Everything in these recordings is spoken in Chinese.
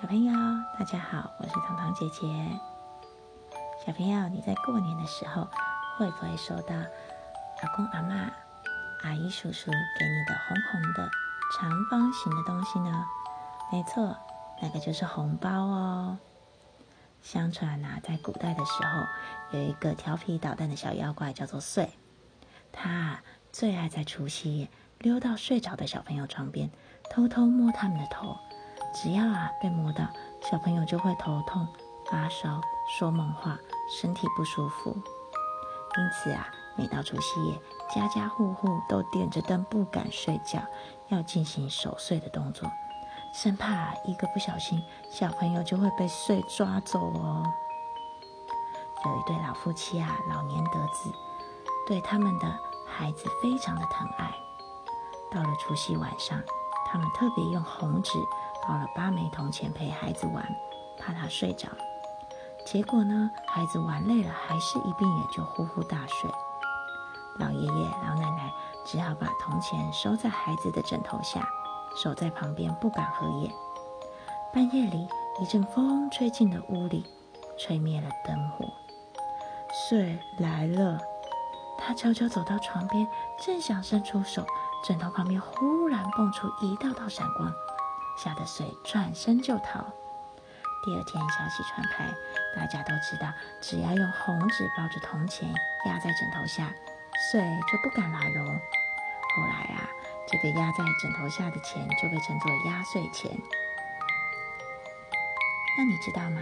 小朋友，大家好，我是糖糖姐姐。小朋友，你在过年的时候会不会收到阿公阿妈、阿姨叔叔给你的红红的长方形的东西呢？没错，那个就是红包哦。相传啊，在古代的时候，有一个调皮捣蛋的小妖怪，叫做祟。他最爱在除夕夜溜到睡着的小朋友床边，偷偷摸他们的头。只要啊被摸到，小朋友就会头痛、发烧、说梦话、身体不舒服。因此啊，每到除夕夜，家家户户都点着灯，不敢睡觉，要进行守岁的动作，生怕一个不小心，小朋友就会被祟抓走哦。有一对老夫妻啊，老年得子，对他们的孩子非常的疼爱。到了除夕晚上，他们特别用红纸。包了八枚铜钱陪孩子玩，怕他睡着。结果呢，孩子玩累了，还是一闭眼就呼呼大睡。老爷爷、老奶奶只好把铜钱收在孩子的枕头下，守在旁边不敢合眼。半夜里，一阵风吹进了屋里，吹灭了灯火。睡来了，他悄悄走到床边，正想伸出手，枕头旁边忽然蹦出一道道闪光。吓得水转身就逃。第二天消息传开，大家都知道，只要用红纸包着铜钱压在枕头下，水就不敢来喽。后来啊，这个压在枕头下的钱就被称作压岁钱。那你知道吗？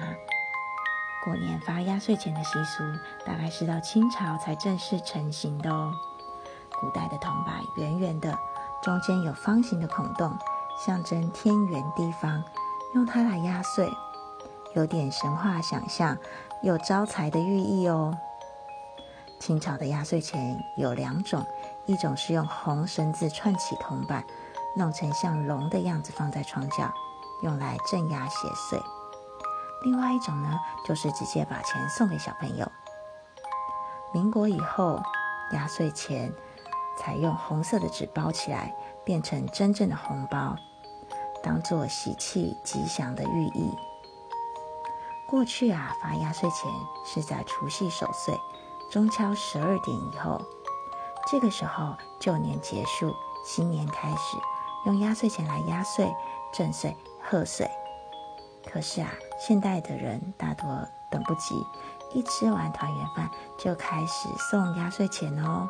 过年发压岁钱的习俗，大概是到清朝才正式成型的哦。古代的铜板圆圆的，中间有方形的孔洞。象征天圆地方，用它来压岁，有点神话想象，有招财的寓意哦。清朝的压岁钱有两种，一种是用红绳子串起铜板，弄成像龙的样子放在床角，用来镇压邪祟；另外一种呢，就是直接把钱送给小朋友。民国以后，压岁钱采用红色的纸包起来，变成真正的红包。当做喜气吉祥的寓意。过去啊，发压岁钱是在除夕守岁，中秋十二点以后。这个时候，旧年结束，新年开始，用压岁钱来压岁、震岁、贺岁。可是啊，现代的人大多等不及，一吃完团圆饭就开始送压岁钱哦。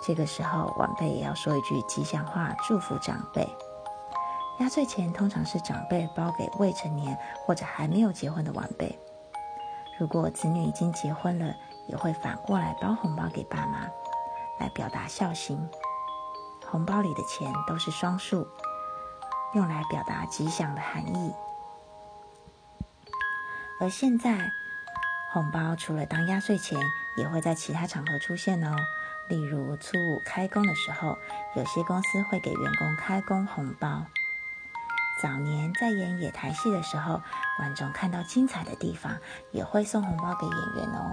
这个时候，晚辈也要说一句吉祥话，祝福长辈。压岁钱通常是长辈包给未成年或者还没有结婚的晚辈。如果子女已经结婚了，也会反过来包红包给爸妈，来表达孝心。红包里的钱都是双数，用来表达吉祥的含义。而现在，红包除了当压岁钱，也会在其他场合出现哦。例如初五开工的时候，有些公司会给员工开工红包。早年在演野台戏的时候，观众看到精彩的地方，也会送红包给演员哦。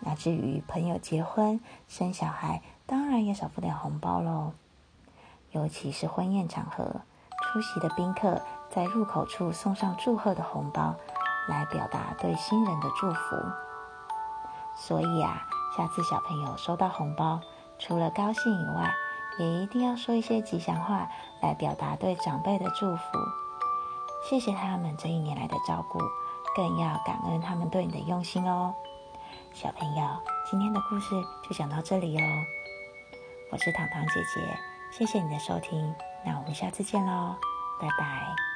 那至于朋友结婚、生小孩，当然也少不了红包喽。尤其是婚宴场合，出席的宾客在入口处送上祝贺的红包，来表达对新人的祝福。所以啊，下次小朋友收到红包，除了高兴以外，也一定要说一些吉祥话来表达对长辈的祝福，谢谢他们这一年来的照顾，更要感恩他们对你的用心哦。小朋友，今天的故事就讲到这里哦。我是糖糖姐姐，谢谢你的收听，那我们下次见喽，拜拜。